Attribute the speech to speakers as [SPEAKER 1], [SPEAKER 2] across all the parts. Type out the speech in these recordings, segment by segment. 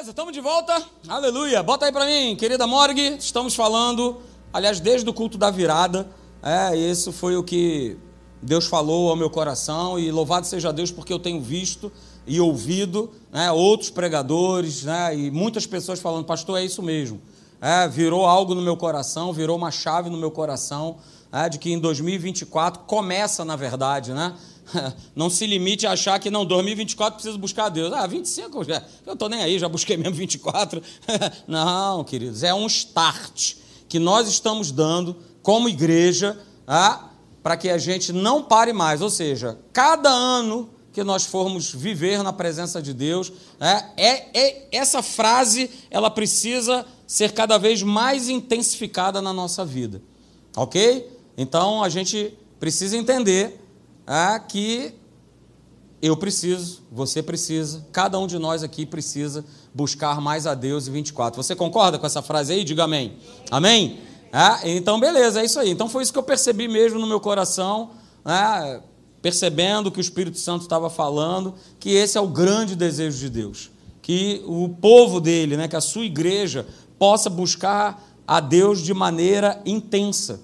[SPEAKER 1] Beleza, estamos de volta. Aleluia. Bota aí para mim, querida Morgue. Estamos falando, aliás, desde o culto da virada. É, isso foi o que Deus falou ao meu coração e louvado seja Deus porque eu tenho visto e ouvido né, outros pregadores né, e muitas pessoas falando, pastor, é isso mesmo. É, virou algo no meu coração, virou uma chave no meu coração é, de que em 2024 começa, na verdade, né? Não se limite a achar que não, 2024 preciso buscar Deus. Ah, 25, já, eu estou nem aí, já busquei mesmo 24. Não, queridos, é um start que nós estamos dando como igreja ah, para que a gente não pare mais. Ou seja, cada ano que nós formos viver na presença de Deus, é, é, é, essa frase ela precisa ser cada vez mais intensificada na nossa vida, ok? Então a gente precisa entender é, que eu preciso, você precisa, cada um de nós aqui precisa buscar mais a Deus em 24. Você concorda com essa frase aí? Diga amém. Amém? É, então, beleza, é isso aí. Então foi isso que eu percebi mesmo no meu coração. É, percebendo que o Espírito Santo estava falando, que esse é o grande desejo de Deus, que o povo dele, né, que a sua igreja possa buscar a Deus de maneira intensa.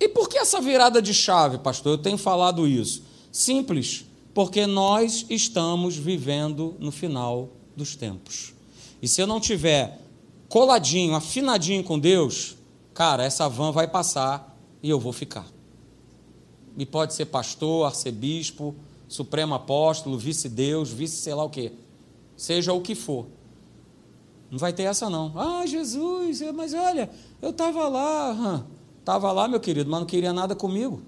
[SPEAKER 1] E por que essa virada de chave, pastor? Eu tenho falado isso. Simples, porque nós estamos vivendo no final dos tempos. E se eu não tiver coladinho, afinadinho com Deus, cara, essa van vai passar e eu vou ficar e pode ser pastor, arcebispo, supremo apóstolo, vice-deus, vice sei lá o quê. Seja o que for. Não vai ter essa não. Ah, Jesus, mas olha, eu estava lá. Estava lá, meu querido, mas não queria nada comigo.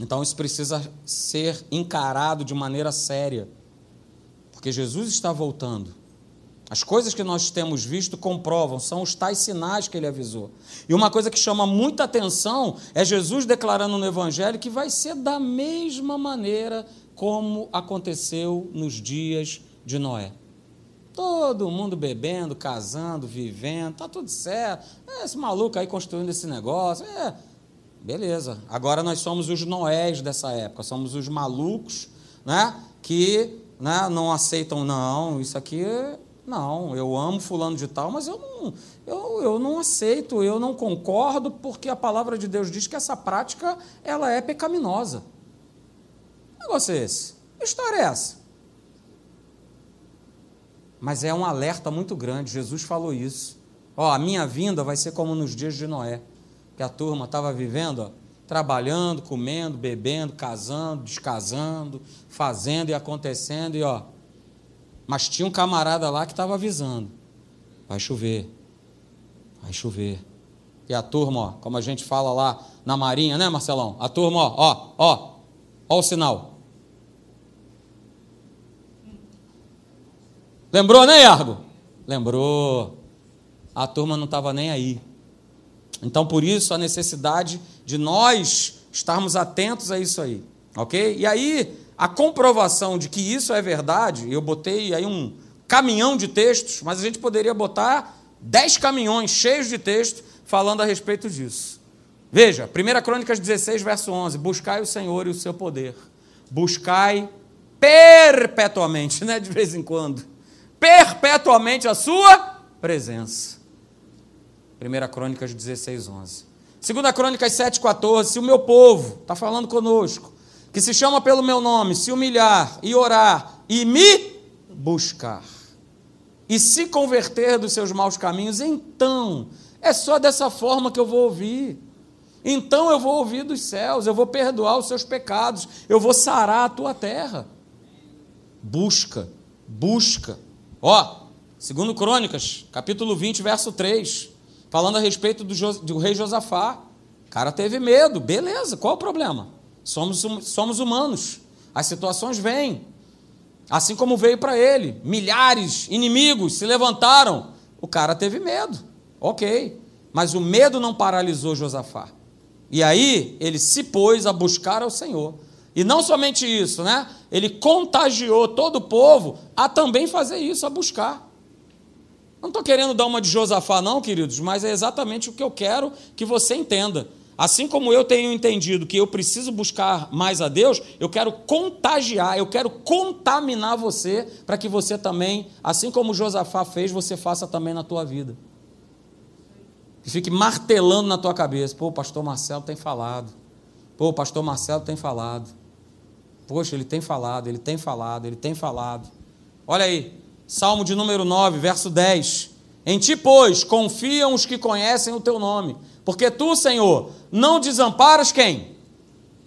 [SPEAKER 1] Então isso precisa ser encarado de maneira séria. Porque Jesus está voltando. As coisas que nós temos visto comprovam, são os tais sinais que ele avisou. E uma coisa que chama muita atenção é Jesus declarando no Evangelho que vai ser da mesma maneira como aconteceu nos dias de Noé. Todo mundo bebendo, casando, vivendo, tá tudo certo. É, esse maluco aí construindo esse negócio. É, beleza. Agora nós somos os Noés dessa época, somos os malucos né, que né, não aceitam, não, isso aqui não, eu amo fulano de tal, mas eu não, eu, eu não aceito, eu não concordo, porque a palavra de Deus diz que essa prática ela é pecaminosa. Que negócio é esse? Que história é essa? Mas é um alerta muito grande, Jesus falou isso. Ó, a minha vinda vai ser como nos dias de Noé, que a turma estava vivendo, ó, trabalhando, comendo, bebendo, casando, descasando, fazendo e acontecendo, e ó, mas tinha um camarada lá que estava avisando: vai chover, vai chover. E a turma, ó, como a gente fala lá na Marinha, né, Marcelão? A turma, ó, ó, ó, ó o sinal. Lembrou, né, Iargo? Lembrou. A turma não estava nem aí. Então, por isso, a necessidade de nós estarmos atentos a isso aí, ok? E aí, a comprovação de que isso é verdade, eu botei aí um caminhão de textos, mas a gente poderia botar dez caminhões cheios de texto falando a respeito disso. Veja, 1 Crônicas 16, verso 11: Buscai o Senhor e o seu poder, buscai perpetuamente, né, de vez em quando, perpetuamente a sua presença. 1 Crônicas 16, 11. 2 Crônicas 7, 14: Se o meu povo, está falando conosco, que se chama pelo meu nome, se humilhar e orar e me buscar e se converter dos seus maus caminhos, então é só dessa forma que eu vou ouvir. Então eu vou ouvir dos céus, eu vou perdoar os seus pecados, eu vou sarar a tua terra. Busca, busca. Ó, segundo Crônicas, capítulo 20, verso 3, falando a respeito do, do rei Josafá. O cara teve medo, beleza, qual o problema? Somos, somos humanos. As situações vêm. Assim como veio para ele. Milhares, inimigos se levantaram. O cara teve medo. Ok. Mas o medo não paralisou Josafá. E aí ele se pôs a buscar ao Senhor. E não somente isso, né? Ele contagiou todo o povo a também fazer isso, a buscar. Não estou querendo dar uma de Josafá, não, queridos, mas é exatamente o que eu quero que você entenda. Assim como eu tenho entendido que eu preciso buscar mais a Deus, eu quero contagiar, eu quero contaminar você para que você também, assim como Josafá fez, você faça também na tua vida. Que fique martelando na tua cabeça. Pô, pastor Marcelo tem falado. Pô, pastor Marcelo tem falado. Poxa, ele tem falado, ele tem falado, ele tem falado. Olha aí, Salmo de número 9, verso 10. Em ti, pois, confiam os que conhecem o teu nome porque tu, Senhor, não desamparas quem?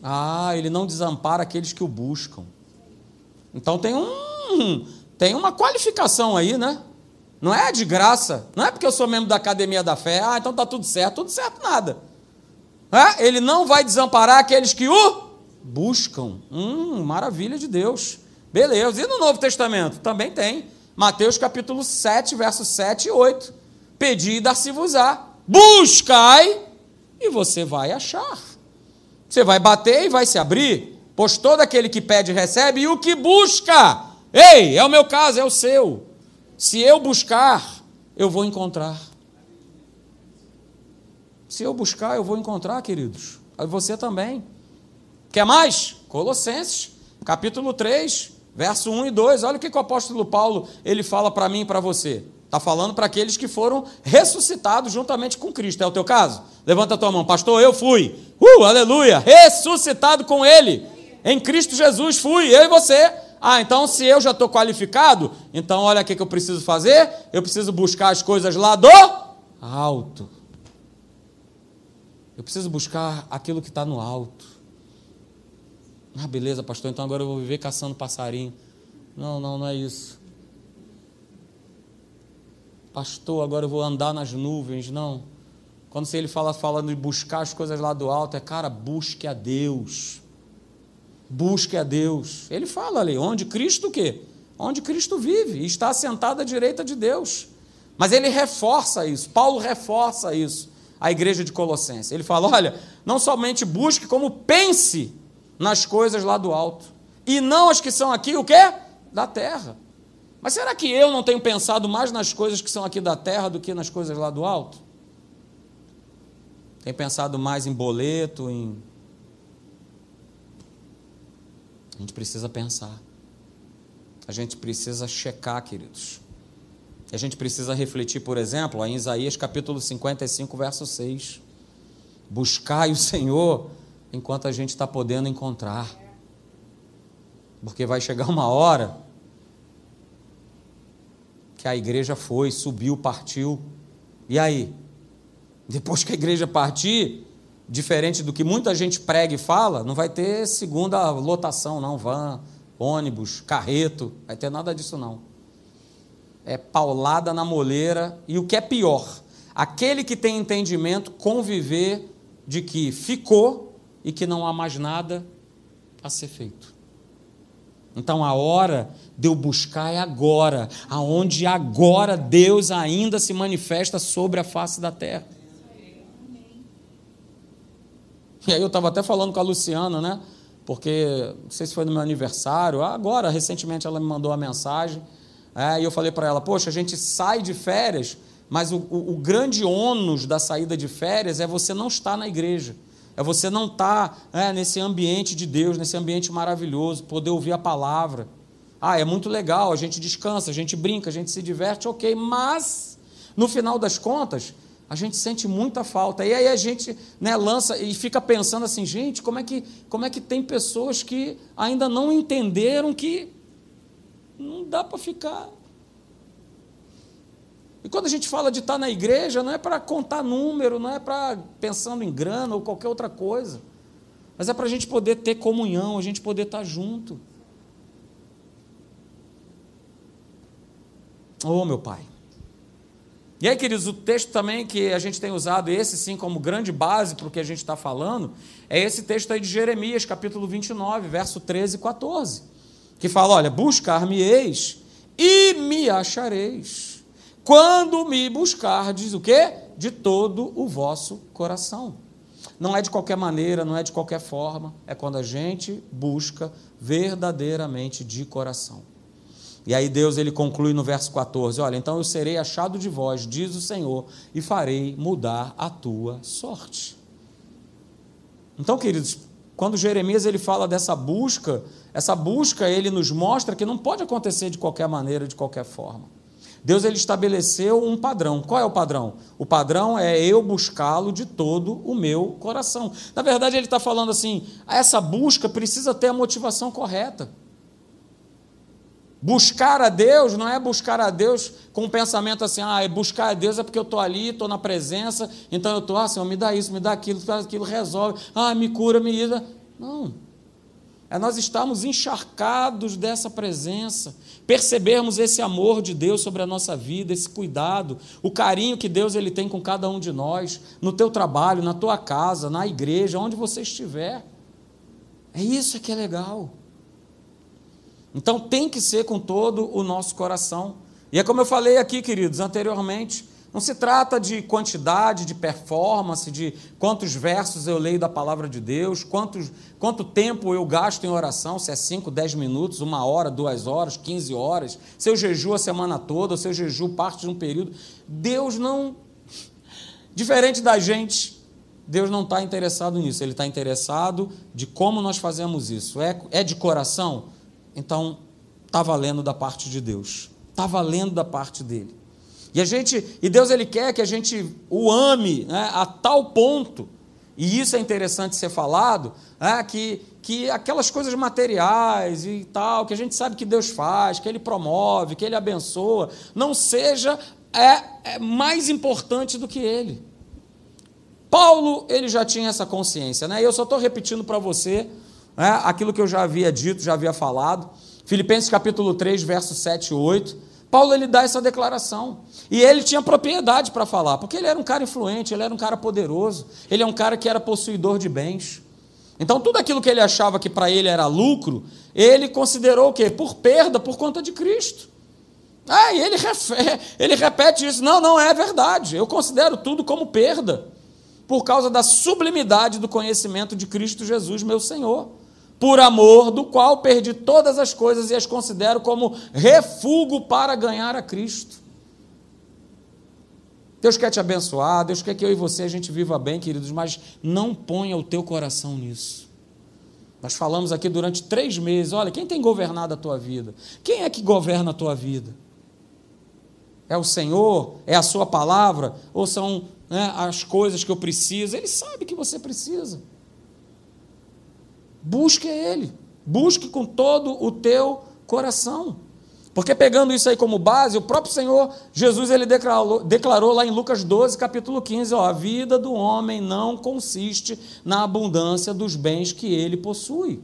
[SPEAKER 1] Ah, ele não desampara aqueles que o buscam. Então tem um tem uma qualificação aí, né? Não é de graça. Não é porque eu sou membro da Academia da Fé. Ah, então tá tudo certo. Tudo certo nada. É? Ele não vai desamparar aqueles que o buscam. Hum, maravilha de Deus. Beleza. E no Novo Testamento? Também tem. Mateus capítulo 7, versos 7 e 8. Pedi e dar-se-vos-á buscai e você vai achar. Você vai bater e vai se abrir, pois todo aquele que pede recebe e o que busca, ei, é o meu caso, é o seu. Se eu buscar, eu vou encontrar. Se eu buscar, eu vou encontrar, queridos. Você também. Quer mais? Colossenses, capítulo 3, verso 1 e 2. Olha o que, o apóstolo Paulo ele fala para mim e para você. Está falando para aqueles que foram ressuscitados juntamente com Cristo. É o teu caso? Levanta a tua mão. Pastor, eu fui. Uh, aleluia. Ressuscitado com Ele. Em Cristo Jesus fui. Eu e você. Ah, então se eu já estou qualificado, então olha o que eu preciso fazer. Eu preciso buscar as coisas lá do alto. Eu preciso buscar aquilo que está no alto. Ah, beleza, pastor, então agora eu vou viver caçando passarinho. Não, não, não é isso pastor, agora eu vou andar nas nuvens. Não. Quando ele fala falando de buscar as coisas lá do alto, é cara, busque a Deus. Busque a Deus. Ele fala ali, onde Cristo o quê? Onde Cristo vive, e está assentado à direita de Deus. Mas ele reforça isso, Paulo reforça isso, a igreja de Colossenses. Ele fala: olha, não somente busque, como pense nas coisas lá do alto. E não as que são aqui, o quê? Da terra. Mas será que eu não tenho pensado mais nas coisas que são aqui da terra do que nas coisas lá do alto? Tenho pensado mais em boleto, em. A gente precisa pensar. A gente precisa checar, queridos. A gente precisa refletir, por exemplo, em Isaías capítulo 55, verso 6. Buscai o Senhor enquanto a gente está podendo encontrar. Porque vai chegar uma hora que a igreja foi, subiu, partiu. E aí? Depois que a igreja partir, diferente do que muita gente prega e fala, não vai ter segunda lotação, não. Van, ônibus, carreto, vai ter nada disso, não. É paulada na moleira. E o que é pior, aquele que tem entendimento conviver de que ficou e que não há mais nada a ser feito. Então a hora de eu buscar é agora, aonde agora Deus ainda se manifesta sobre a face da terra. E aí eu estava até falando com a Luciana, né? Porque não sei se foi no meu aniversário, agora, recentemente ela me mandou uma mensagem, é, e eu falei para ela, poxa, a gente sai de férias, mas o, o, o grande ônus da saída de férias é você não estar na igreja. É você não estar tá, é, nesse ambiente de Deus, nesse ambiente maravilhoso, poder ouvir a palavra. Ah, é muito legal, a gente descansa, a gente brinca, a gente se diverte, ok, mas no final das contas, a gente sente muita falta. E aí a gente né, lança e fica pensando assim, gente, como é, que, como é que tem pessoas que ainda não entenderam que não dá para ficar e quando a gente fala de estar na igreja, não é para contar número, não é para pensando em grana ou qualquer outra coisa, mas é para a gente poder ter comunhão, a gente poder estar junto. Oh, meu Pai. E aí, queridos, o texto também que a gente tem usado, esse sim, como grande base para o que a gente está falando, é esse texto aí de Jeremias, capítulo 29, verso 13 e 14, que fala: Olha, buscar-me-eis e me achareis quando me buscardes o quê? De todo o vosso coração. Não é de qualquer maneira, não é de qualquer forma, é quando a gente busca verdadeiramente de coração. E aí Deus ele conclui no verso 14: Olha, então eu serei achado de vós, diz o Senhor, e farei mudar a tua sorte. Então, queridos, quando Jeremias ele fala dessa busca, essa busca ele nos mostra que não pode acontecer de qualquer maneira, de qualquer forma. Deus ele estabeleceu um padrão. Qual é o padrão? O padrão é eu buscá-lo de todo o meu coração. Na verdade, ele está falando assim: essa busca precisa ter a motivação correta. Buscar a Deus não é buscar a Deus com o pensamento assim, ah, buscar a Deus é porque eu estou ali, estou na presença, então eu estou, ah, Senhor, me dá isso, me dá aquilo, aquilo, resolve, ah, me cura, me ida. Não. É nós estarmos encharcados dessa presença, percebermos esse amor de Deus sobre a nossa vida, esse cuidado, o carinho que Deus ele tem com cada um de nós, no teu trabalho, na tua casa, na igreja, onde você estiver. É isso que é legal. Então tem que ser com todo o nosso coração. E é como eu falei aqui, queridos, anteriormente, não se trata de quantidade, de performance, de quantos versos eu leio da palavra de Deus, quantos, quanto tempo eu gasto em oração, se é 5, 10 minutos, uma hora, duas horas, 15 horas, se eu jejuo a semana toda, se eu jejuo parte de um período. Deus não. Diferente da gente, Deus não está interessado nisso, Ele está interessado de como nós fazemos isso. É, é de coração? Então, está valendo da parte de Deus. Está valendo da parte dele. E a gente, e Deus ele quer que a gente o ame né, a tal ponto, e isso é interessante ser falado, né, que, que aquelas coisas materiais e tal, que a gente sabe que Deus faz, que Ele promove, que Ele abençoa, não seja é, é mais importante do que Ele. Paulo ele já tinha essa consciência, né? Eu só estou repetindo para você né, aquilo que eu já havia dito, já havia falado. Filipenses capítulo 3, versos 7 e 8. Paulo ele dá essa declaração. E ele tinha propriedade para falar, porque ele era um cara influente, ele era um cara poderoso, ele é um cara que era possuidor de bens. Então, tudo aquilo que ele achava que para ele era lucro, ele considerou o quê? Por perda, por conta de Cristo. Ah, e ele, ele repete isso. Não, não é verdade. Eu considero tudo como perda, por causa da sublimidade do conhecimento de Cristo Jesus, meu Senhor por amor do qual perdi todas as coisas e as considero como refúgio para ganhar a Cristo. Deus quer te abençoar, Deus quer que eu e você a gente viva bem, queridos, mas não ponha o teu coração nisso. Nós falamos aqui durante três meses: olha, quem tem governado a tua vida? Quem é que governa a tua vida? É o Senhor? É a Sua palavra? Ou são né, as coisas que eu preciso? Ele sabe que você precisa. Busque Ele. Busque com todo o teu coração. Porque pegando isso aí como base, o próprio Senhor Jesus ele declarou, declarou lá em Lucas 12, capítulo 15, ó, a vida do homem não consiste na abundância dos bens que ele possui.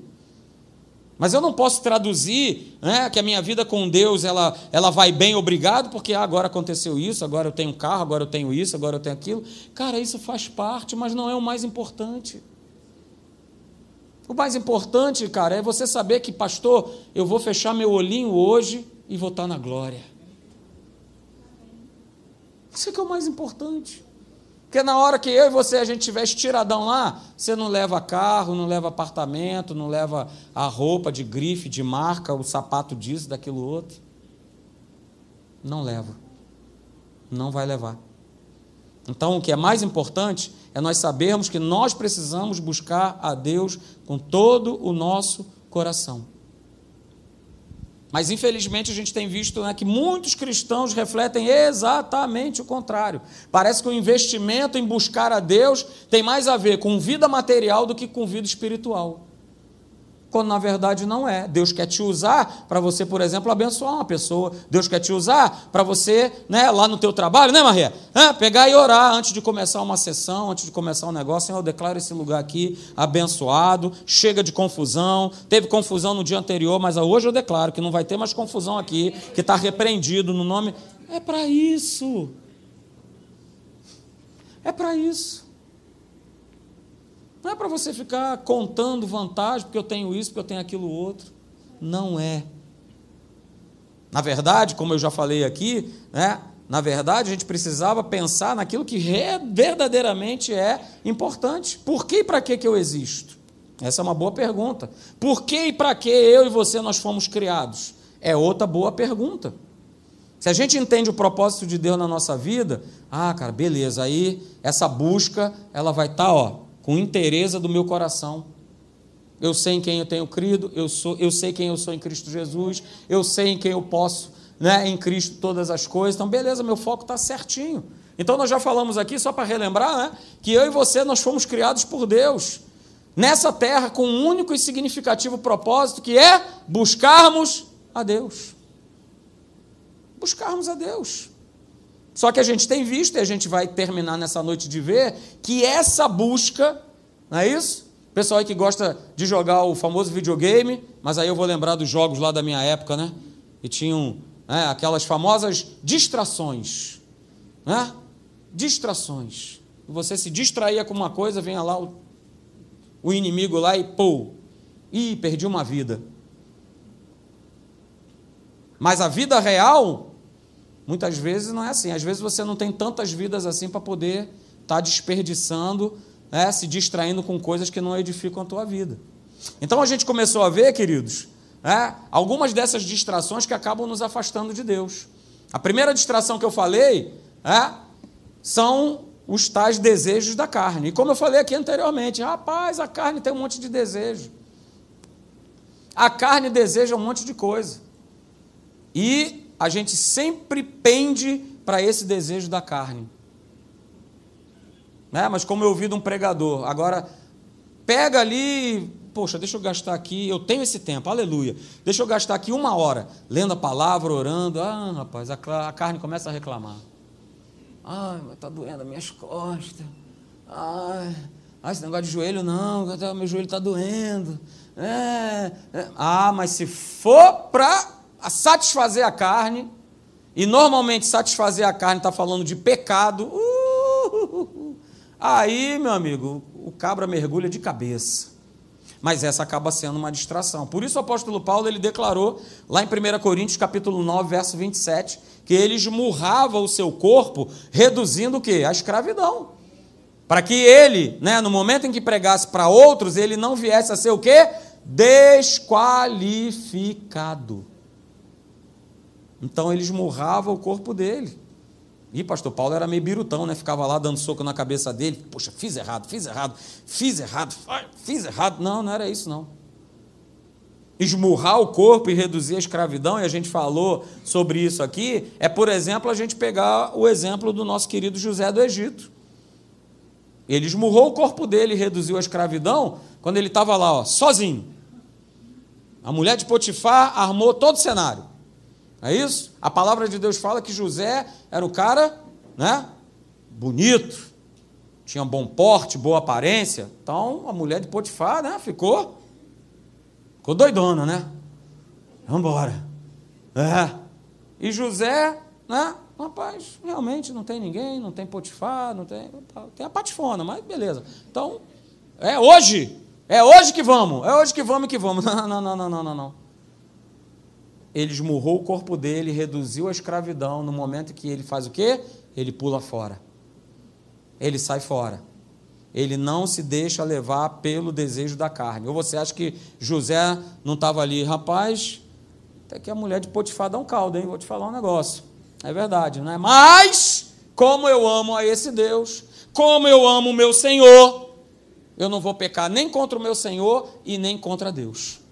[SPEAKER 1] Mas eu não posso traduzir né, que a minha vida com Deus ela, ela vai bem, obrigado, porque ah, agora aconteceu isso, agora eu tenho carro, agora eu tenho isso, agora eu tenho aquilo. Cara, isso faz parte, mas não é o mais importante. O mais importante, cara, é você saber que, pastor, eu vou fechar meu olhinho hoje e vou estar na glória. Isso é que é o mais importante. Porque na hora que eu e você a gente estiver estiradão lá, você não leva carro, não leva apartamento, não leva a roupa de grife, de marca, o sapato disso, daquilo outro. Não leva. Não vai levar. Então, o que é mais importante é nós sabermos que nós precisamos buscar a Deus com todo o nosso coração. Mas infelizmente a gente tem visto né, que muitos cristãos refletem exatamente o contrário. Parece que o investimento em buscar a Deus tem mais a ver com vida material do que com vida espiritual quando na verdade não é. Deus quer te usar para você, por exemplo, abençoar uma pessoa. Deus quer te usar para você, né, lá no teu trabalho, né, Maria? É, pegar e orar antes de começar uma sessão, antes de começar um negócio. Senhor, eu declaro esse lugar aqui abençoado, chega de confusão. Teve confusão no dia anterior, mas hoje eu declaro que não vai ter mais confusão aqui, que está repreendido no nome. É para isso. É para isso. Não é para você ficar contando vantagem, porque eu tenho isso, porque eu tenho aquilo outro. Não é. Na verdade, como eu já falei aqui, né, na verdade a gente precisava pensar naquilo que verdadeiramente é importante. Por que e para que, eu existo? Essa é uma boa pergunta. Por que e para que eu e você nós fomos criados? É outra boa pergunta. Se a gente entende o propósito de Deus na nossa vida, ah, cara, beleza, aí essa busca ela vai estar, tá, ó, com interesse do meu coração. Eu sei em quem eu tenho crido, eu, sou, eu sei quem eu sou em Cristo Jesus, eu sei em quem eu posso, né, em Cristo todas as coisas. Então, beleza, meu foco está certinho. Então, nós já falamos aqui, só para relembrar, né, que eu e você, nós fomos criados por Deus nessa terra com um único e significativo propósito, que é buscarmos a Deus. Buscarmos a Deus. Só que a gente tem visto, e a gente vai terminar nessa noite de ver, que essa busca, não é isso? Pessoal aí que gosta de jogar o famoso videogame, mas aí eu vou lembrar dos jogos lá da minha época, né? E tinham né, aquelas famosas distrações. Né? Distrações. Você se distraía com uma coisa, venha lá o, o inimigo lá e pô, ih, perdi uma vida. Mas a vida real, muitas vezes não é assim. Às vezes você não tem tantas vidas assim para poder estar tá desperdiçando né, se distraindo com coisas que não edificam a tua vida. Então a gente começou a ver, queridos, né, algumas dessas distrações que acabam nos afastando de Deus. A primeira distração que eu falei é, são os tais desejos da carne. E como eu falei aqui anteriormente, rapaz, a carne tem um monte de desejo. A carne deseja um monte de coisa. E a gente sempre pende para esse desejo da carne. Né? Mas como eu ouvi de um pregador, agora pega ali, poxa, deixa eu gastar aqui, eu tenho esse tempo, aleluia. Deixa eu gastar aqui uma hora lendo a palavra, orando. Ah, rapaz, a, carne começa a reclamar. Ai, está doendo as minhas costas. Ai, ai, esse negócio de joelho não, meu joelho está doendo. É, é. Ah, mas se for para satisfazer a carne, e normalmente satisfazer a carne está falando de pecado, uh, Aí, meu amigo, o cabra mergulha de cabeça. Mas essa acaba sendo uma distração. Por isso o apóstolo Paulo ele declarou lá em 1 Coríntios capítulo 9, verso 27, que ele esmurrava o seu corpo, reduzindo o quê? A escravidão. Para que ele, né, no momento em que pregasse para outros, ele não viesse a ser o quê? Desqualificado. Então ele esmurrava o corpo dele. E pastor Paulo era meio birutão, né? Ficava lá dando soco na cabeça dele. Poxa, fiz errado, fiz errado, fiz errado, fiz errado. Não, não era isso, não. Esmurrar o corpo e reduzir a escravidão, e a gente falou sobre isso aqui, é, por exemplo, a gente pegar o exemplo do nosso querido José do Egito. Ele esmurrou o corpo dele e reduziu a escravidão quando ele estava lá, ó, sozinho. A mulher de Potifar armou todo o cenário. É isso? A palavra de Deus fala que José era o cara, né? Bonito, tinha bom porte, boa aparência. Então a mulher de Potifar, né? Ficou, ficou doidona, né? Vamos embora. É. E José, né? Rapaz, realmente não tem ninguém, não tem Potifar, não tem. Tem a patifona, mas beleza. Então, é hoje. É hoje que vamos. É hoje que vamos que vamos. Não, não, não, não, não, não ele esmurrou o corpo dele, reduziu a escravidão. No momento que ele faz o quê? Ele pula fora. Ele sai fora. Ele não se deixa levar pelo desejo da carne. Ou você acha que José não estava ali, rapaz? Até que a mulher de Potifar dá um caldo, hein? Vou te falar um negócio. É verdade, não é? Mas, como eu amo a esse Deus, como eu amo o meu Senhor, eu não vou pecar nem contra o meu Senhor e nem contra Deus.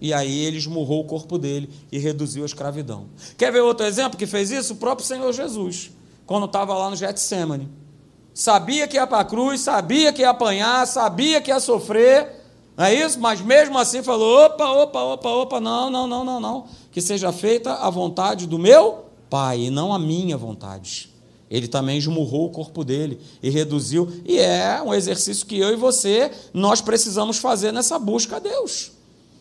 [SPEAKER 1] E aí ele esmurrou o corpo dele e reduziu a escravidão. Quer ver outro exemplo que fez isso? O próprio Senhor Jesus, quando estava lá no Getsemane. Sabia que ia para a cruz, sabia que ia apanhar, sabia que ia sofrer, não é isso? Mas mesmo assim falou: opa, opa, opa, opa, não, não, não, não, não. Que seja feita a vontade do meu Pai e não a minha vontade. Ele também esmurrou o corpo dele e reduziu. E é um exercício que eu e você, nós precisamos fazer nessa busca a Deus.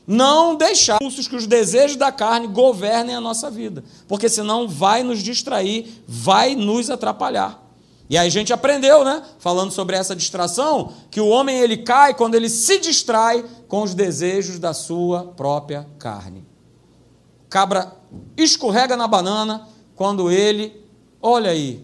[SPEAKER 1] Não deixar que os desejos da carne governem a nossa vida, porque senão vai nos distrair, vai nos atrapalhar. E aí a gente aprendeu, né, falando sobre essa distração, que o homem ele cai quando ele se distrai com os desejos da sua própria carne. Cabra escorrega na banana quando ele, olha aí,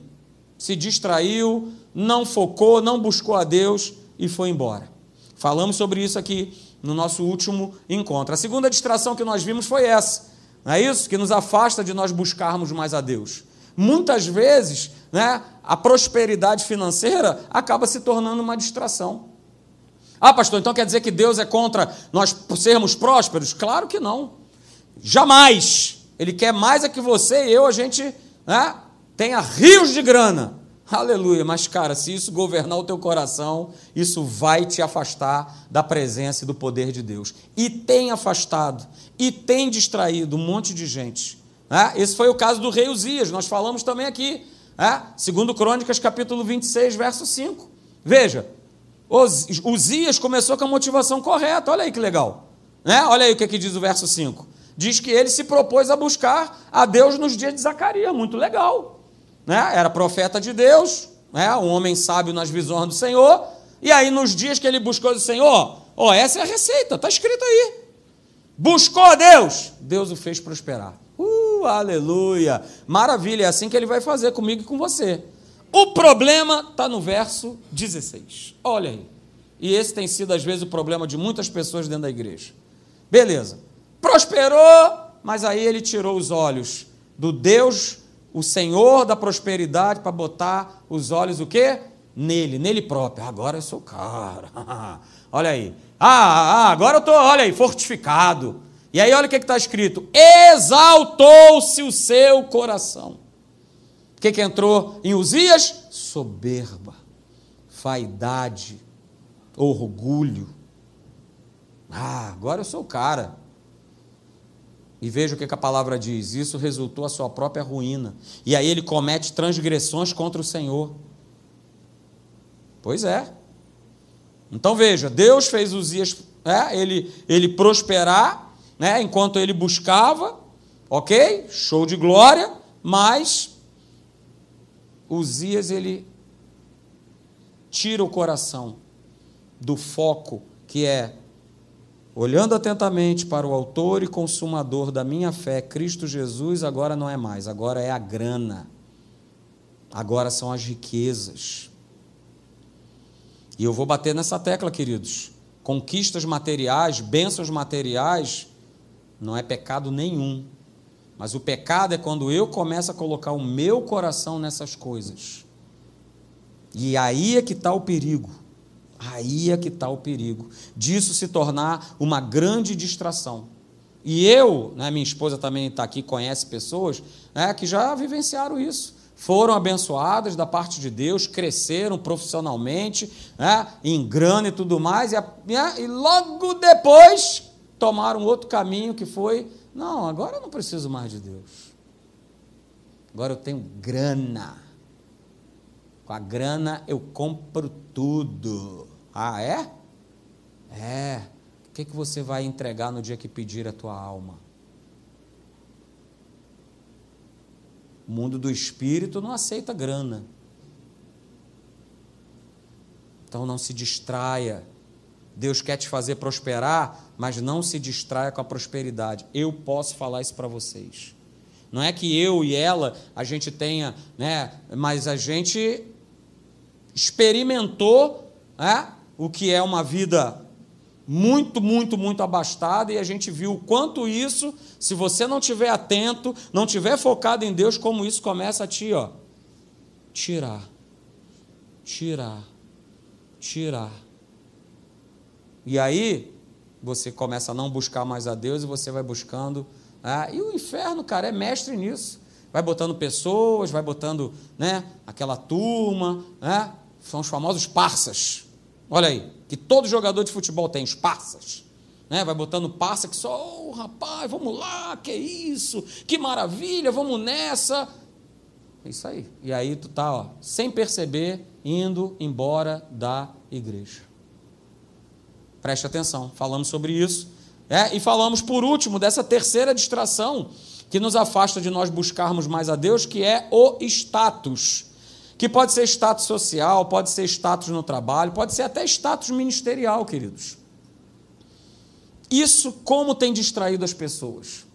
[SPEAKER 1] se distraiu, não focou, não buscou a Deus e foi embora. Falamos sobre isso aqui no nosso último encontro. A segunda distração que nós vimos foi essa, não é isso? Que nos afasta de nós buscarmos mais a Deus. Muitas vezes, né, a prosperidade financeira acaba se tornando uma distração. Ah, pastor, então quer dizer que Deus é contra nós sermos prósperos? Claro que não. Jamais. Ele quer mais é que você e eu, a gente né, tenha rios de grana. Aleluia. Mas, cara, se isso governar o teu coração, isso vai te afastar da presença e do poder de Deus. E tem afastado, e tem distraído um monte de gente. Né? Esse foi o caso do rei Uzias, nós falamos também aqui. Né? Segundo Crônicas, capítulo 26, verso 5. Veja, Uzias começou com a motivação correta, olha aí que legal. Né? Olha aí o que, que diz o verso 5. Diz que ele se propôs a buscar a Deus nos dias de Zacarias, muito legal né? era profeta de Deus, né? um homem sábio nas visões do Senhor, e aí nos dias que ele buscou do Senhor, ó, essa é a receita, está escrito aí. Buscou Deus, Deus o fez prosperar. Uh, aleluia! Maravilha, é assim que ele vai fazer comigo e com você. O problema está no verso 16. Olha aí. E esse tem sido, às vezes, o problema de muitas pessoas dentro da igreja. Beleza. Prosperou, mas aí ele tirou os olhos do Deus o Senhor da prosperidade para botar os olhos o quê? Nele, nele próprio. Agora eu sou o cara. olha aí. Ah, ah, agora eu estou, olha aí, fortificado. E aí olha o que está escrito. Exaltou-se o seu coração. O que, que entrou em Uzias? Soberba, vaidade, orgulho. Ah, agora eu sou o cara. E veja o que a palavra diz: isso resultou a sua própria ruína. E aí ele comete transgressões contra o Senhor. Pois é. Então veja, Deus fez Uzias, é, ele, ele prosperar, né, enquanto ele buscava, ok? Show de glória, mas Uzias ele tira o coração do foco que é Olhando atentamente para o Autor e Consumador da minha fé, Cristo Jesus, agora não é mais, agora é a grana, agora são as riquezas. E eu vou bater nessa tecla, queridos. Conquistas materiais, bênçãos materiais, não é pecado nenhum. Mas o pecado é quando eu começo a colocar o meu coração nessas coisas. E aí é que está o perigo. Aí é que está o perigo disso se tornar uma grande distração. E eu, né, minha esposa também está aqui, conhece pessoas né, que já vivenciaram isso. Foram abençoadas da parte de Deus, cresceram profissionalmente, né, em grana e tudo mais, e, né, e logo depois tomaram outro caminho que foi: não, agora eu não preciso mais de Deus. Agora eu tenho grana. Com a grana eu compro tudo. Ah, é? É. O que, que você vai entregar no dia que pedir a tua alma? O mundo do espírito não aceita grana. Então não se distraia. Deus quer te fazer prosperar, mas não se distraia com a prosperidade. Eu posso falar isso para vocês. Não é que eu e ela a gente tenha, né, mas a gente experimentou, né, o que é uma vida muito, muito, muito abastada, e a gente viu o quanto isso, se você não tiver atento, não tiver focado em Deus, como isso começa a te, ó, tirar, tirar, tirar. E aí, você começa a não buscar mais a Deus e você vai buscando. Ah, e o inferno, cara, é mestre nisso. Vai botando pessoas, vai botando né, aquela turma, né, são os famosos parças. Olha aí, que todo jogador de futebol tem, os passas. Né? Vai botando passa que só, oh, rapaz, vamos lá, que isso, que maravilha, vamos nessa. É isso aí. E aí tu tá, ó, sem perceber, indo embora da igreja. Preste atenção, falamos sobre isso. É, e falamos por último dessa terceira distração que nos afasta de nós buscarmos mais a Deus, que é o status que pode ser status social, pode ser status no trabalho, pode ser até status ministerial, queridos. Isso como tem distraído as pessoas,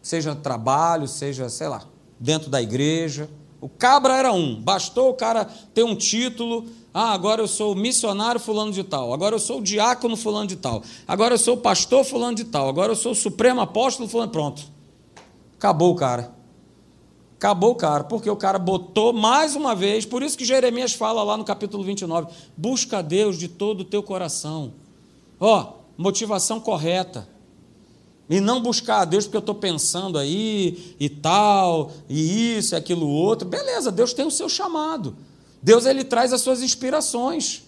[SPEAKER 1] seja trabalho, seja, sei lá, dentro da igreja. O cabra era um, bastou o cara ter um título, ah, agora eu sou missionário fulano de tal, agora eu sou diácono fulano de tal, agora eu sou pastor fulano de tal, agora eu sou supremo apóstolo fulano, pronto. Acabou o cara. Acabou o cara, porque o cara botou mais uma vez, por isso que Jeremias fala lá no capítulo 29, busca Deus de todo o teu coração. Ó, motivação correta. E não buscar a Deus porque eu estou pensando aí e tal, e isso e aquilo outro. Beleza, Deus tem o seu chamado. Deus ele traz as suas inspirações.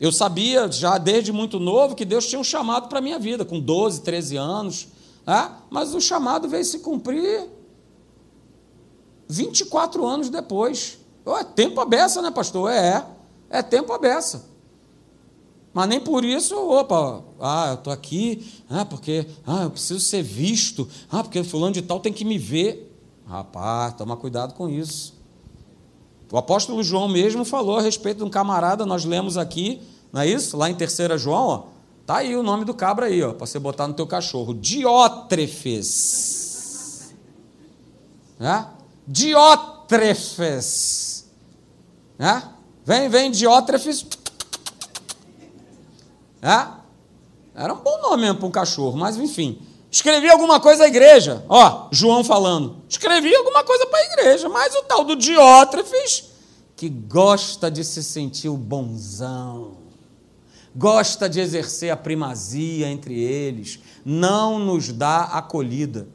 [SPEAKER 1] Eu sabia já desde muito novo que Deus tinha um chamado para a minha vida, com 12, 13 anos. Né? Mas o chamado veio se cumprir 24 anos depois. Oh, é tempo a beça, né, pastor? É, é tempo a beça. Mas nem por isso, opa, ah, eu estou aqui, ah, porque ah, eu preciso ser visto, ah, porque fulano de tal tem que me ver. Rapaz, toma cuidado com isso. O apóstolo João mesmo falou a respeito de um camarada, nós lemos aqui, não é isso? Lá em 3 João, ó, tá aí o nome do cabra aí, ó, para você botar no teu cachorro. Diótrefes. Né? Diótrefes. Né? Vem, vem, Diótrefes. Era um bom nome mesmo para um cachorro, mas enfim. Escrevi alguma coisa à igreja. Ó, João falando. Escrevi alguma coisa para a igreja, mas o tal do Diótrefes, que gosta de se sentir o bonzão, gosta de exercer a primazia entre eles, não nos dá acolhida.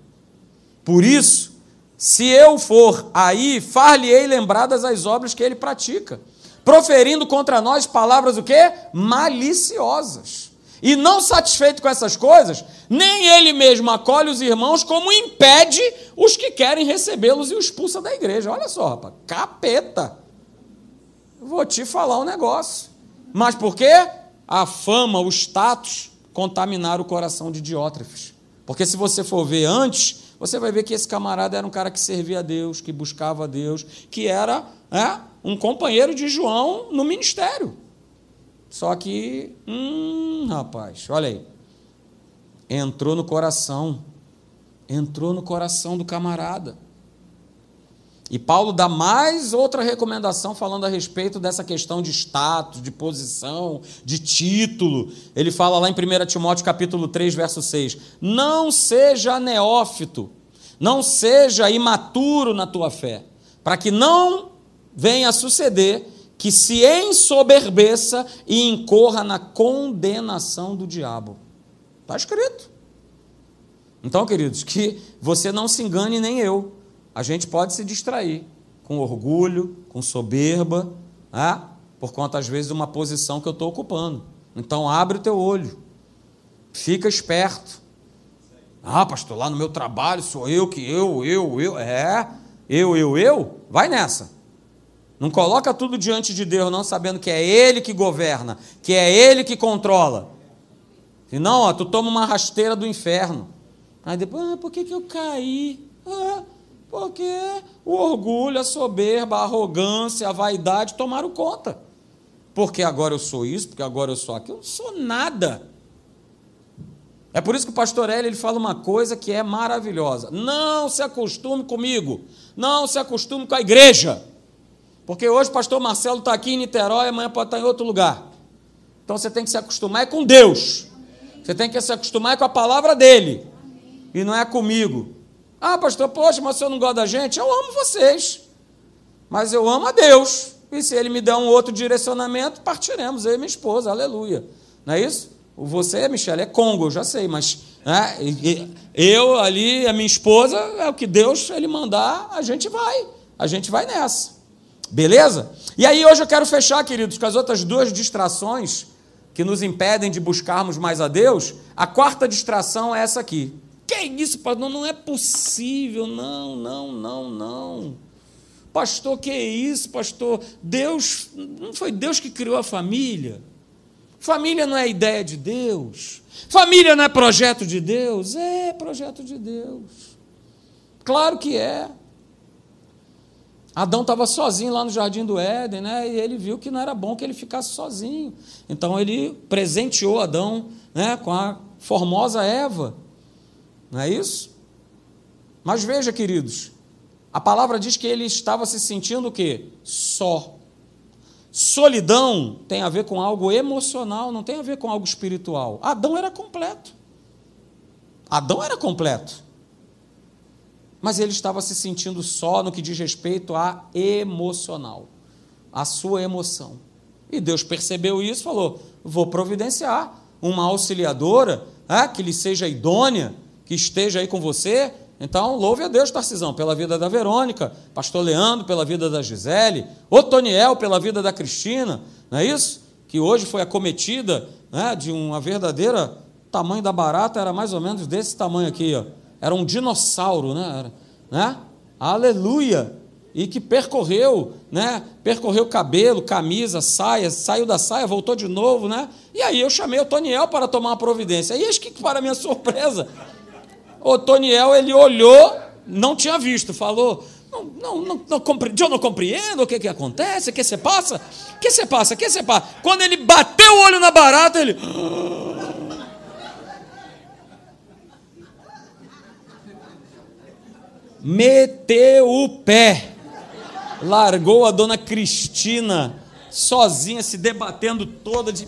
[SPEAKER 1] Por isso, se eu for aí, far-lhe-ei lembradas as obras que ele pratica, proferindo contra nós palavras o quê? Maliciosas. E não satisfeito com essas coisas, nem ele mesmo acolhe os irmãos, como impede os que querem recebê-los e os expulsa da igreja. Olha só, rapaz, capeta. Vou te falar um negócio. Mas por quê? A fama, o status contaminaram o coração de Diótrefes. Porque se você for ver antes, você vai ver que esse camarada era um cara que servia a Deus, que buscava a Deus, que era é, um companheiro de João no ministério. Só que, hum, rapaz, olha aí. Entrou no coração. Entrou no coração do camarada. E Paulo dá mais outra recomendação falando a respeito dessa questão de status, de posição, de título. Ele fala lá em 1 Timóteo capítulo 3, verso 6: "Não seja neófito, não seja imaturo na tua fé, para que não venha a suceder que se ensoberbeça e incorra na condenação do diabo." Está escrito. Então, queridos, que você não se engane nem eu a gente pode se distrair com orgulho, com soberba, né? por conta, às vezes, de uma posição que eu estou ocupando. Então, abre o teu olho, fica esperto. Ah, pastor, lá no meu trabalho sou eu que eu, eu, eu. É, eu, eu, eu. Vai nessa. Não coloca tudo diante de Deus, não sabendo que é Ele que governa, que é Ele que controla. Senão, ó, tu toma uma rasteira do inferno. Aí depois, ah, por que, que eu caí? Ah, porque o orgulho, a soberba, a arrogância, a vaidade tomaram conta. Porque agora eu sou isso, porque agora eu sou aquilo. Eu não sou nada. É por isso que o pastor Hélio ele fala uma coisa que é maravilhosa. Não se acostume comigo. Não se acostume com a igreja. Porque hoje o pastor Marcelo está aqui em Niterói, amanhã pode estar em outro lugar. Então você tem que se acostumar é com Deus. Você tem que se acostumar com a palavra dele. E não é comigo. Ah, pastor, poxa, mas o senhor não gosta da gente? Eu amo vocês. Mas eu amo a Deus. E se ele me der um outro direcionamento, partiremos, eu e minha esposa, aleluia. Não é isso? Você, Michele, é Congo, eu já sei, mas né, eu ali, a minha esposa, é o que Deus ele mandar, a gente vai. A gente vai nessa. Beleza? E aí hoje eu quero fechar, queridos, com as outras duas distrações que nos impedem de buscarmos mais a Deus. A quarta distração é essa aqui. Isso, pastor? Não, é possível. Não, não, não, não. Pastor, que isso, pastor? Deus, não foi Deus que criou a família? Família não é ideia de Deus? Família não é projeto de Deus? É projeto de Deus. Claro que é. Adão estava sozinho lá no jardim do Éden, né? E ele viu que não era bom que ele ficasse sozinho. Então ele presenteou Adão, né, com a formosa Eva. Não é isso? Mas veja, queridos, a palavra diz que ele estava se sentindo o quê? Só. Solidão tem a ver com algo emocional, não tem a ver com algo espiritual. Adão era completo. Adão era completo. mas ele estava se sentindo só no que diz respeito a emocional, a sua emoção. E Deus percebeu isso e falou: vou providenciar uma auxiliadora ah, que lhe seja idônea, que esteja aí com você. Então, louve a Deus, Tarcisão, pela vida da Verônica, Pastor Leandro pela vida da Gisele, Otoniel pela vida da Cristina, não é isso? Que hoje foi acometida né, de uma verdadeira tamanho da barata, era mais ou menos desse tamanho aqui, ó. era um dinossauro, né? Era, né? Aleluia! E que percorreu, né? Percorreu cabelo, camisa, saia, saiu da saia, voltou de novo, né? E aí eu chamei o Toniel para tomar uma providência. E eis que, para minha surpresa, o Toniel, ele olhou, não tinha visto, falou: não, não, não, não eu não compreendo o que, que acontece, o que você passa, o que você passa, o que você passa. Quando ele bateu o olho na barata, ele. Meteu o pé, largou a dona Cristina sozinha, se debatendo toda de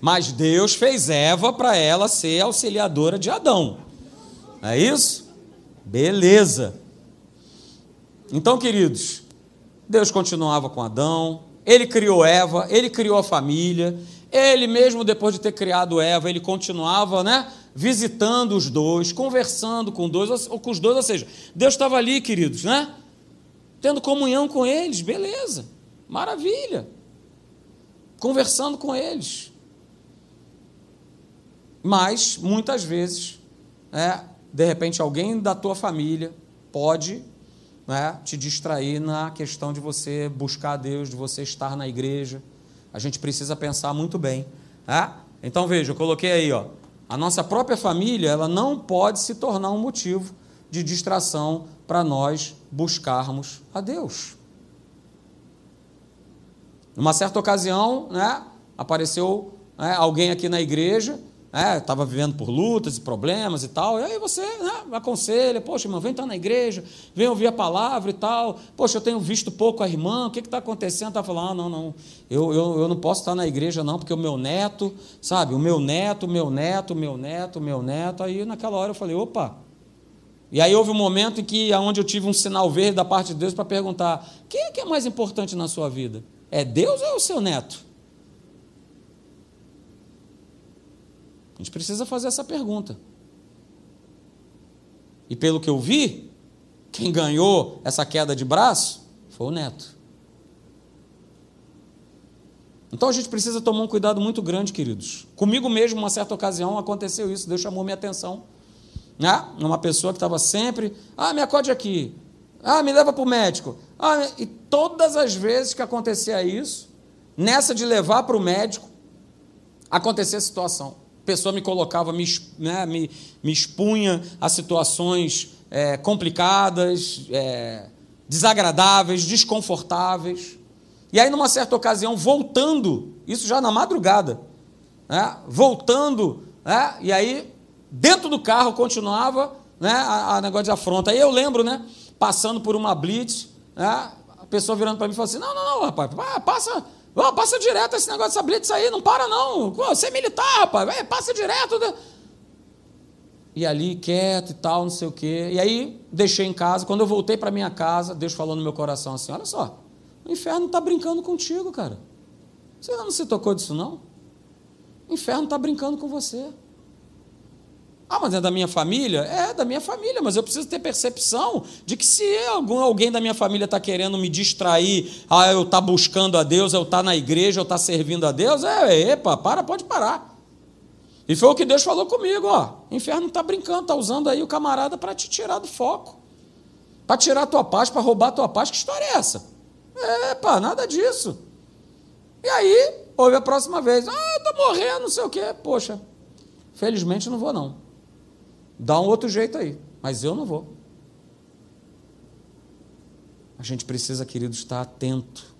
[SPEAKER 1] Mas Deus fez Eva para ela ser auxiliadora de Adão. É isso? Beleza. Então, queridos, Deus continuava com Adão, ele criou Eva, ele criou a família, ele mesmo depois de ter criado Eva, ele continuava, né, visitando os dois, conversando com, dois, ou com os dois, ou seja, Deus estava ali, queridos, né? Tendo comunhão com eles, beleza, maravilha. Conversando com eles. Mas, muitas vezes, é, de repente, alguém da tua família pode né, te distrair na questão de você buscar a Deus, de você estar na igreja. A gente precisa pensar muito bem. É? Então, veja, eu coloquei aí, ó, a nossa própria família ela não pode se tornar um motivo de distração para nós buscarmos a Deus. Numa certa ocasião, né, apareceu né, alguém aqui na igreja estava é, vivendo por lutas e problemas e tal, e aí você né, aconselha, poxa, irmão, vem estar na igreja, vem ouvir a palavra e tal, poxa, eu tenho visto pouco a irmã, o que está acontecendo? Está falando, ah, não, não, eu, eu, eu não posso estar na igreja não, porque o meu neto, sabe, o meu neto, o meu neto, o meu neto, o meu neto, aí naquela hora eu falei, opa, e aí houve um momento em que, onde eu tive um sinal verde da parte de Deus para perguntar, quem é que é mais importante na sua vida? É Deus ou é o seu neto? A gente precisa fazer essa pergunta. E pelo que eu vi, quem ganhou essa queda de braço foi o neto. Então a gente precisa tomar um cuidado muito grande, queridos. Comigo mesmo, uma certa ocasião, aconteceu isso, Deus chamou minha atenção. Né? Uma pessoa que estava sempre, ah, me acode aqui, ah, me leva para o médico. Ah, e todas as vezes que acontecia isso, nessa de levar para o médico, acontecia a situação pessoa me colocava, me, né, me, me expunha a situações é, complicadas, é, desagradáveis, desconfortáveis. E aí, numa certa ocasião, voltando, isso já na madrugada, né, voltando, né, e aí, dentro do carro, continuava né, a, a negócio de afronta. Aí eu lembro, né, passando por uma blitz, né, a pessoa virando para mim e falando assim: não, não, não, rapaz, passa Oh, passa direto esse negócio dessa blitz aí, não para não. Você é militar, rapaz, é, passa direto. E ali, quieto e tal, não sei o quê. E aí, deixei em casa. Quando eu voltei para minha casa, Deus falou no meu coração assim: Olha só, o inferno está brincando contigo, cara. Você não se tocou disso, não? O inferno está brincando com você. Ah, mas é da minha família? É da minha família, mas eu preciso ter percepção de que se algum, alguém da minha família está querendo me distrair, ah, eu estar tá buscando a Deus, eu estar tá na igreja, eu estar tá servindo a Deus, é, epa, para, pode parar. E foi o que Deus falou comigo, ó. O inferno está brincando, está usando aí o camarada para te tirar do foco. Para tirar a tua paz, para roubar a tua paz. Que história é essa? Epa, nada disso. E aí, houve a próxima vez. Ah, estou morrendo, não sei o quê. Poxa, felizmente não vou não. Dá um outro jeito aí, mas eu não vou. A gente precisa, querido, estar atento.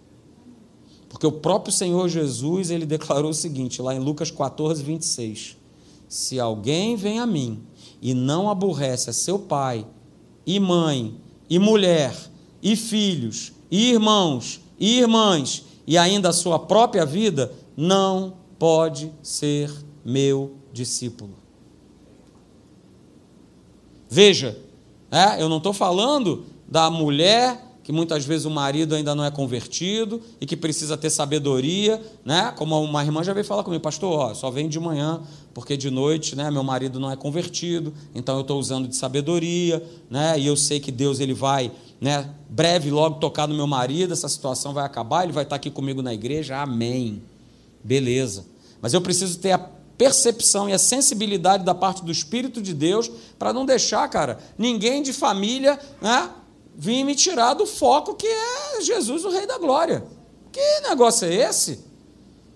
[SPEAKER 1] Porque o próprio Senhor Jesus, ele declarou o seguinte, lá em Lucas 14, 26. Se alguém vem a mim e não aborrece a seu pai, e mãe, e mulher, e filhos, e irmãos, e irmãs, e ainda a sua própria vida, não pode ser meu discípulo. Veja, é, eu não estou falando da mulher que muitas vezes o marido ainda não é convertido e que precisa ter sabedoria, né? Como uma irmã já veio falar comigo, pastor, ó, só vem de manhã, porque de noite, né, meu marido não é convertido, então eu estou usando de sabedoria, né? E eu sei que Deus ele vai, né, breve logo tocar no meu marido, essa situação vai acabar, ele vai estar aqui comigo na igreja. Amém. Beleza. Mas eu preciso ter a percepção e a sensibilidade da parte do Espírito de Deus para não deixar, cara, ninguém de família, né, vir me tirar do foco que é Jesus, o Rei da Glória. Que negócio é esse?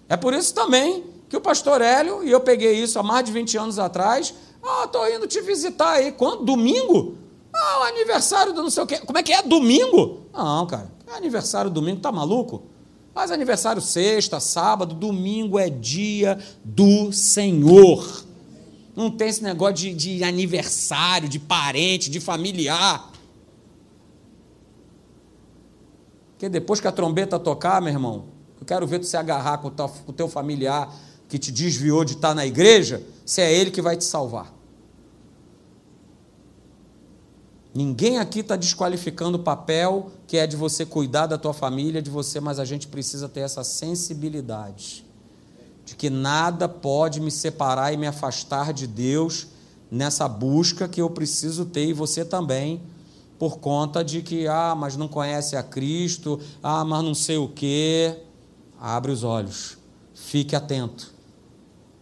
[SPEAKER 1] É por isso também que o pastor Hélio, e eu peguei isso há mais de 20 anos atrás, ah, estou indo te visitar aí. Quando? Domingo? Ah, o aniversário do não sei o quê. Como é que é? Domingo? Não, cara. É aniversário domingo, tá maluco? Faz aniversário sexta, sábado, domingo é dia do Senhor. Não tem esse negócio de, de aniversário, de parente, de familiar. Porque depois que a trombeta tocar, meu irmão, eu quero ver tu se agarrar com o teu familiar que te desviou de estar na igreja, se é ele que vai te salvar. Ninguém aqui está desqualificando o papel que é de você cuidar da tua família, de você, mas a gente precisa ter essa sensibilidade de que nada pode me separar e me afastar de Deus nessa busca que eu preciso ter e você também, por conta de que, ah, mas não conhece a Cristo, ah, mas não sei o quê. Abre os olhos, fique atento,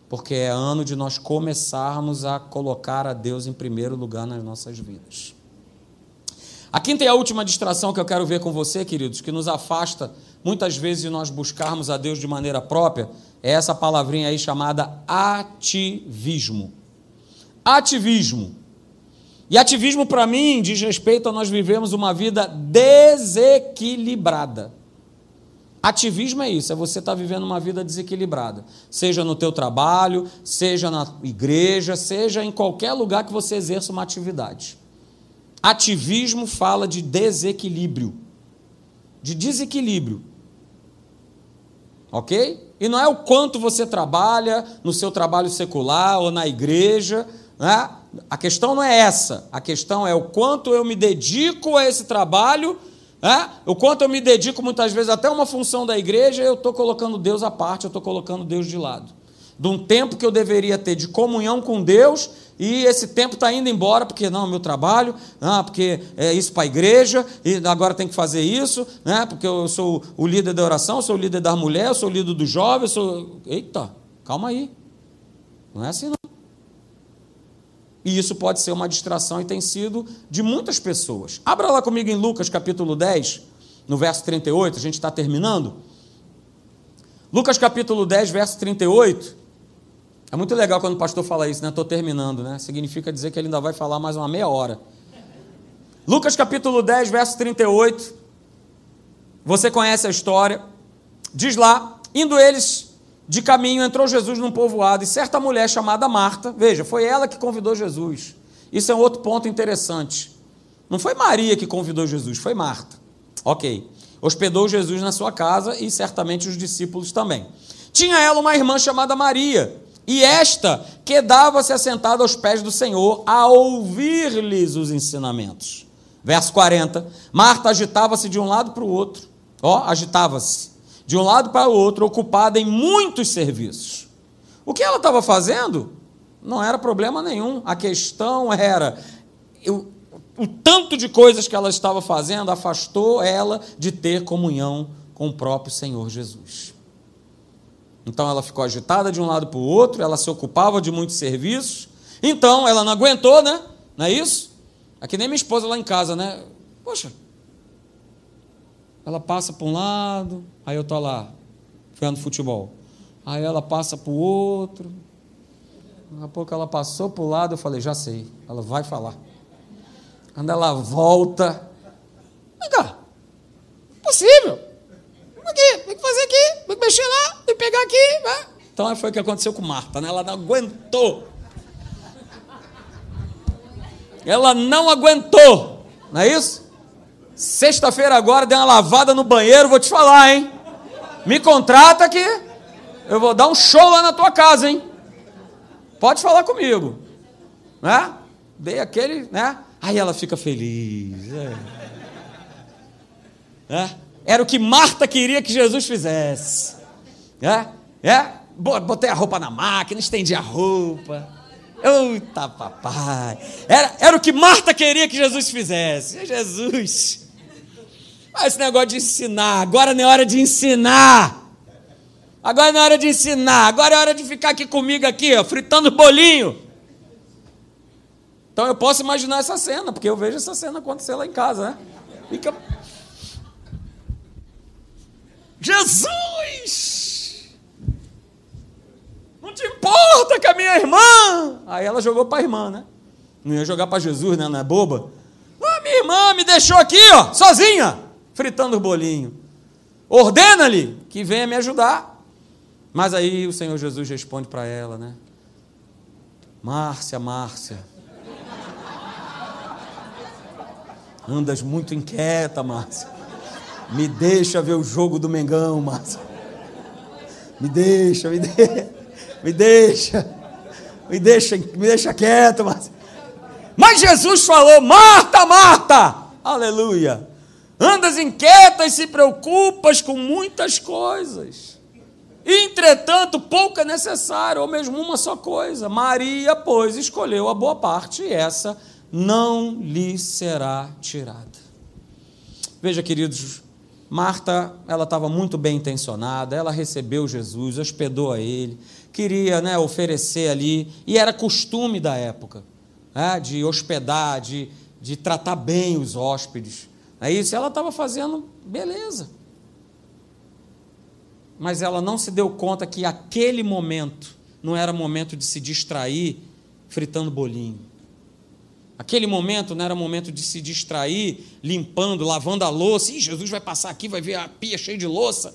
[SPEAKER 1] porque é ano de nós começarmos a colocar a Deus em primeiro lugar nas nossas vidas. A quinta e a última distração que eu quero ver com você, queridos, que nos afasta muitas vezes de nós buscarmos a Deus de maneira própria, é essa palavrinha aí chamada ativismo. Ativismo. E ativismo, para mim, diz respeito a nós vivemos uma vida desequilibrada. Ativismo é isso, é você estar tá vivendo uma vida desequilibrada, seja no teu trabalho, seja na igreja, seja em qualquer lugar que você exerça uma atividade. Ativismo fala de desequilíbrio, de desequilíbrio. Ok? E não é o quanto você trabalha no seu trabalho secular ou na igreja, né? A questão não é essa. A questão é o quanto eu me dedico a esse trabalho, né? o quanto eu me dedico muitas vezes até uma função da igreja, eu estou colocando Deus à parte, eu estou colocando Deus de lado. De um tempo que eu deveria ter de comunhão com Deus, e esse tempo está indo embora, porque não, meu trabalho, ah, porque é isso para a igreja, e agora tem que fazer isso, né? porque eu sou o líder da oração, sou o líder das mulheres, eu sou o líder dos jovens, eu sou. Eita, calma aí. Não é assim não. E isso pode ser uma distração e tem sido de muitas pessoas. Abra lá comigo em Lucas capítulo 10, no verso 38, a gente está terminando. Lucas capítulo 10, verso 38. É muito legal quando o pastor fala isso, né? Estou terminando, né? Significa dizer que ele ainda vai falar mais uma meia hora. Lucas capítulo 10, verso 38. Você conhece a história. Diz lá: indo eles de caminho, entrou Jesus num povoado e certa mulher chamada Marta, veja, foi ela que convidou Jesus. Isso é um outro ponto interessante. Não foi Maria que convidou Jesus, foi Marta. Ok. Hospedou Jesus na sua casa e certamente os discípulos também. Tinha ela uma irmã chamada Maria e esta quedava-se assentada aos pés do Senhor a ouvir-lhes os ensinamentos. Verso 40. Marta agitava-se de um lado para o outro. Ó, agitava-se de um lado para o outro, ocupada em muitos serviços. O que ela estava fazendo não era problema nenhum. A questão era o, o tanto de coisas que ela estava fazendo afastou ela de ter comunhão com o próprio Senhor Jesus. Então ela ficou agitada de um lado para o outro, ela se ocupava de muitos serviços. Então ela não aguentou, né? Não é isso? É que nem minha esposa lá em casa, né? Poxa, ela passa para um lado, aí eu estou lá, vendo futebol. Aí ela passa para o outro. Daqui a pouco ela passou para o lado, eu falei, já sei, ela vai falar. Quando ela volta, vem cá, possível aqui, tem que fazer aqui, tem que mexer lá, que pegar aqui. Né? Então foi o que aconteceu com Marta, né? ela não aguentou. Ela não aguentou, não é isso? Sexta-feira agora dei uma lavada no banheiro, vou te falar, hein? Me contrata aqui. Eu vou dar um show lá na tua casa, hein? Pode falar comigo. Né? Dei aquele, né? Aí ela fica feliz. É. É. Era o que Marta queria que Jesus fizesse. É? É? Botei a roupa na máquina, estendi a roupa. Eita, papai. Era, era o que Marta queria que Jesus fizesse. Jesus. Mas esse negócio de ensinar, agora não é hora de ensinar. Agora não é hora de ensinar, agora é hora de ficar aqui comigo aqui, ó, fritando bolinho. Então eu posso imaginar essa cena, porque eu vejo essa cena acontecer lá em casa, né? Fica Jesus! Não te importa com a minha irmã! Aí ela jogou para a irmã, né? Não ia jogar para Jesus, né? Não é boba? Ah, minha irmã me deixou aqui, ó, sozinha, fritando o bolinho. Ordena-lhe que venha me ajudar. Mas aí o Senhor Jesus responde para ela, né? Márcia, Márcia. Andas muito inquieta, Márcia. Me deixa ver o jogo do Mengão, Márcia. Me deixa, me deixa. Me deixa. Me deixa, me deixa quieto, Márcia. Mas Jesus falou: Marta, Marta. Aleluia. Andas inquieta e se preocupas com muitas coisas. Entretanto, pouco é necessário, ou mesmo uma só coisa. Maria, pois, escolheu a boa parte, e essa não lhe será tirada. Veja, queridos, Marta, ela estava muito bem intencionada, ela recebeu Jesus, hospedou a ele, queria né, oferecer ali, e era costume da época, né, de hospedar, de, de tratar bem os hóspedes. É isso, ela estava fazendo, beleza. Mas ela não se deu conta que aquele momento não era momento de se distrair fritando bolinho. Aquele momento não era momento de se distrair, limpando, lavando a louça. Ih, Jesus vai passar aqui, vai ver a pia cheia de louça.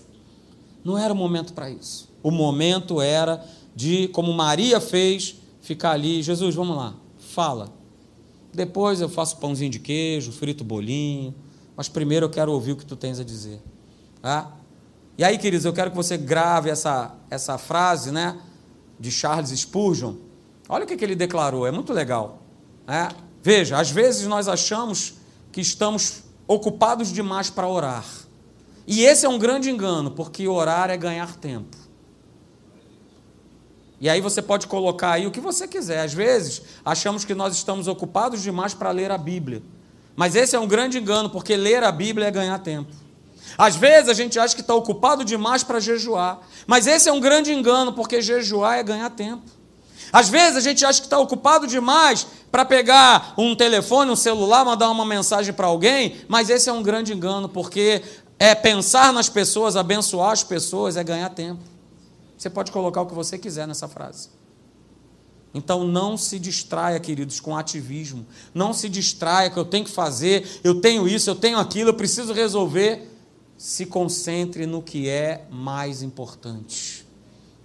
[SPEAKER 1] Não era momento para isso. O momento era de, como Maria fez, ficar ali. Jesus, vamos lá, fala. Depois eu faço pãozinho de queijo, frito bolinho. Mas primeiro eu quero ouvir o que tu tens a dizer. Tá? E aí, queridos, eu quero que você grave essa, essa frase né, de Charles Spurgeon. Olha o que, que ele declarou, é muito legal. Né? Veja, às vezes nós achamos que estamos ocupados demais para orar. E esse é um grande engano, porque orar é ganhar tempo. E aí você pode colocar aí o que você quiser. Às vezes, achamos que nós estamos ocupados demais para ler a Bíblia. Mas esse é um grande engano, porque ler a Bíblia é ganhar tempo. Às vezes a gente acha que está ocupado demais para jejuar. Mas esse é um grande engano, porque jejuar é ganhar tempo. Às vezes a gente acha que está ocupado demais para pegar um telefone, um celular, mandar uma mensagem para alguém, mas esse é um grande engano, porque é pensar nas pessoas, abençoar as pessoas, é ganhar tempo. Você pode colocar o que você quiser nessa frase. Então não se distraia, queridos, com ativismo. Não se distraia que eu tenho que fazer, eu tenho isso, eu tenho aquilo, eu preciso resolver. Se concentre no que é mais importante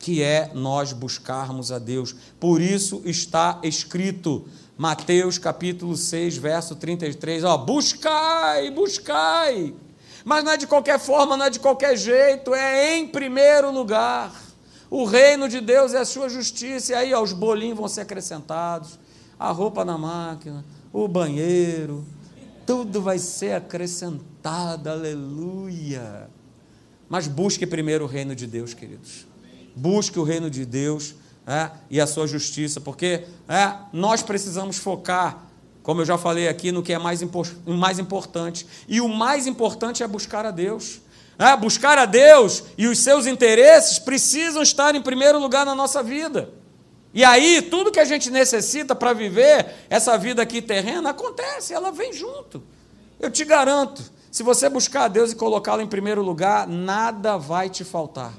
[SPEAKER 1] que é nós buscarmos a Deus. Por isso está escrito, Mateus capítulo 6, verso 33, ó, buscai, buscai. Mas não é de qualquer forma, não é de qualquer jeito, é em primeiro lugar. O reino de Deus é a sua justiça, e aí ó, os bolinhos vão ser acrescentados, a roupa na máquina, o banheiro, tudo vai ser acrescentado, aleluia. Mas busque primeiro o reino de Deus, queridos busque o reino de Deus é, e a sua justiça, porque é, nós precisamos focar, como eu já falei aqui, no que é mais, mais importante. E o mais importante é buscar a Deus. É, buscar a Deus e os seus interesses precisam estar em primeiro lugar na nossa vida. E aí, tudo que a gente necessita para viver essa vida aqui terrena acontece, ela vem junto. Eu te garanto, se você buscar a Deus e colocá-lo em primeiro lugar, nada vai te faltar.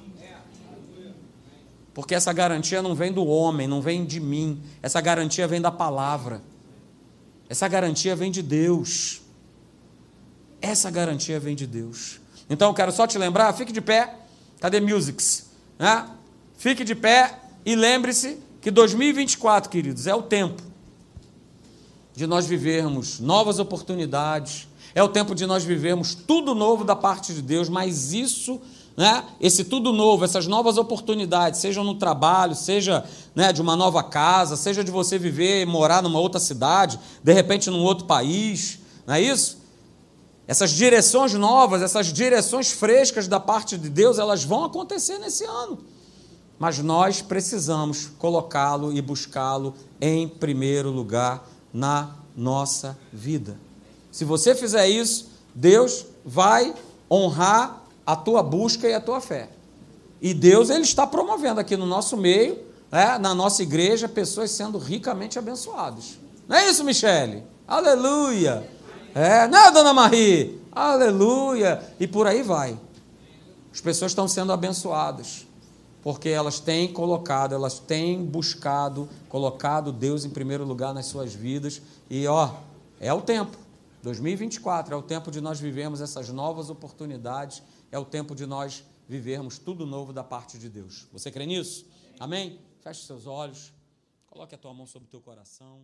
[SPEAKER 1] Porque essa garantia não vem do homem, não vem de mim. Essa garantia vem da palavra. Essa garantia vem de Deus. Essa garantia vem de Deus. Então eu quero só te lembrar, fique de pé. Cadê Musics? Né? Fique de pé e lembre-se que 2024, queridos, é o tempo de nós vivermos novas oportunidades. É o tempo de nós vivermos tudo novo da parte de Deus, mas isso né, esse tudo novo, essas novas oportunidades, sejam no trabalho, seja né, de uma nova casa, seja de você viver e morar numa outra cidade, de repente num outro país, não é isso? Essas direções novas, essas direções frescas da parte de Deus, elas vão acontecer nesse ano. Mas nós precisamos colocá-lo e buscá-lo em primeiro lugar na nossa vida. Se você fizer isso, Deus vai honrar a tua busca e a tua fé. E Deus ele está promovendo aqui no nosso meio, né, na nossa igreja, pessoas sendo ricamente abençoadas. Não é isso, Michele? Aleluia! É, não é, dona Marie? Aleluia! E por aí vai. As pessoas estão sendo abençoadas, porque elas têm colocado, elas têm buscado, colocado Deus em primeiro lugar nas suas vidas. E ó, é o tempo. 2024 é o tempo de nós vivermos essas novas oportunidades, é o tempo de nós vivermos tudo novo da parte de Deus. Você crê nisso? Amém? Feche seus olhos, coloque a tua mão sobre o teu coração.